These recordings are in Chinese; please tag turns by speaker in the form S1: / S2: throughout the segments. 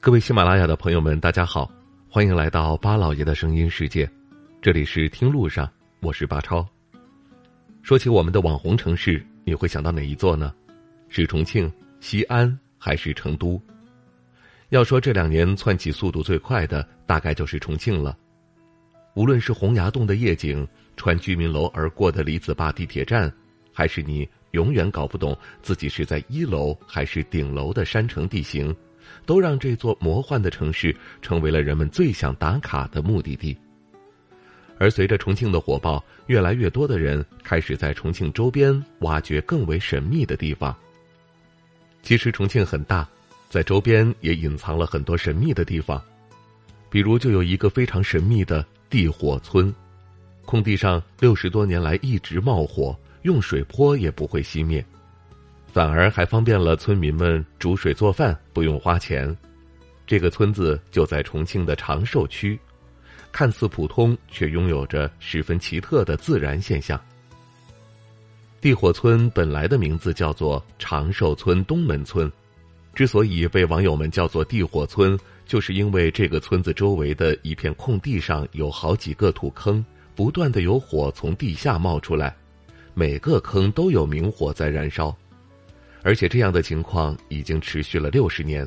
S1: 各位喜马拉雅的朋友们，大家好，欢迎来到巴老爷的声音世界，这里是听路上，我是巴超。说起我们的网红城市，你会想到哪一座呢？是重庆、西安还是成都？要说这两年窜起速度最快的，大概就是重庆了。无论是洪崖洞的夜景，穿居民楼而过的李子坝地铁站，还是你永远搞不懂自己是在一楼还是顶楼的山城地形。都让这座魔幻的城市成为了人们最想打卡的目的地。而随着重庆的火爆，越来越多的人开始在重庆周边挖掘更为神秘的地方。其实重庆很大，在周边也隐藏了很多神秘的地方，比如就有一个非常神秘的地火村，空地上六十多年来一直冒火，用水泼也不会熄灭。反而还方便了村民们煮水做饭，不用花钱。这个村子就在重庆的长寿区，看似普通，却拥有着十分奇特的自然现象。地火村本来的名字叫做长寿村东门村，之所以被网友们叫做地火村，就是因为这个村子周围的一片空地上有好几个土坑，不断的有火从地下冒出来，每个坑都有明火在燃烧。而且这样的情况已经持续了六十年，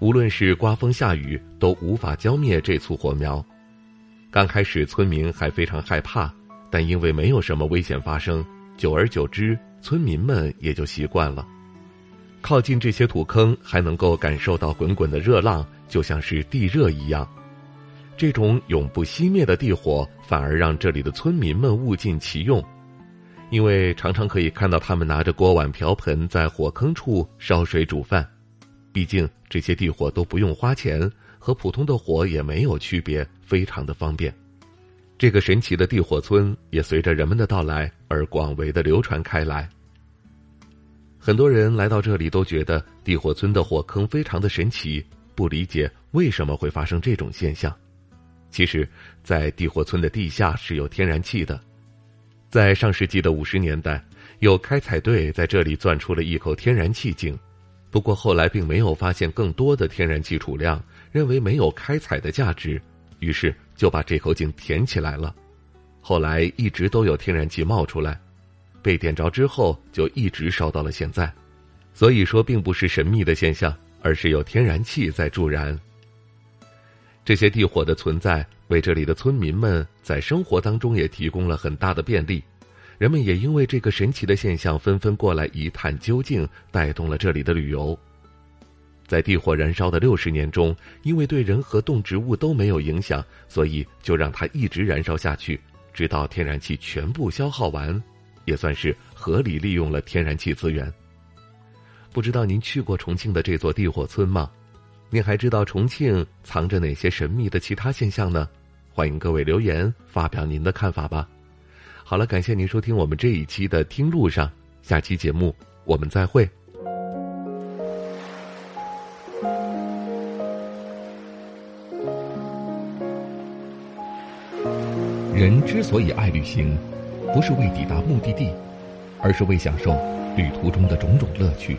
S1: 无论是刮风下雨都无法浇灭这簇火苗。刚开始村民还非常害怕，但因为没有什么危险发生，久而久之，村民们也就习惯了。靠近这些土坑，还能够感受到滚滚的热浪，就像是地热一样。这种永不熄灭的地火，反而让这里的村民们物尽其用。因为常常可以看到他们拿着锅碗瓢盆在火坑处烧水煮饭，毕竟这些地火都不用花钱，和普通的火也没有区别，非常的方便。这个神奇的地火村也随着人们的到来而广为的流传开来。很多人来到这里都觉得地火村的火坑非常的神奇，不理解为什么会发生这种现象。其实，在地火村的地下是有天然气的。在上世纪的五十年代，有开采队在这里钻出了一口天然气井，不过后来并没有发现更多的天然气储量，认为没有开采的价值，于是就把这口井填起来了。后来一直都有天然气冒出来，被点着之后就一直烧到了现在。所以说，并不是神秘的现象，而是有天然气在助燃。这些地火的存在。为这里的村民们在生活当中也提供了很大的便利，人们也因为这个神奇的现象纷纷过来一探究竟，带动了这里的旅游。在地火燃烧的六十年中，因为对人和动植物都没有影响，所以就让它一直燃烧下去，直到天然气全部消耗完，也算是合理利用了天然气资源。不知道您去过重庆的这座地火村吗？您还知道重庆藏着哪些神秘的其他现象呢？欢迎各位留言发表您的看法吧。好了，感谢您收听我们这一期的《听路上》，下期节目我们再会。
S2: 人之所以爱旅行，不是为抵达目的地，而是为享受旅途中的种种乐趣。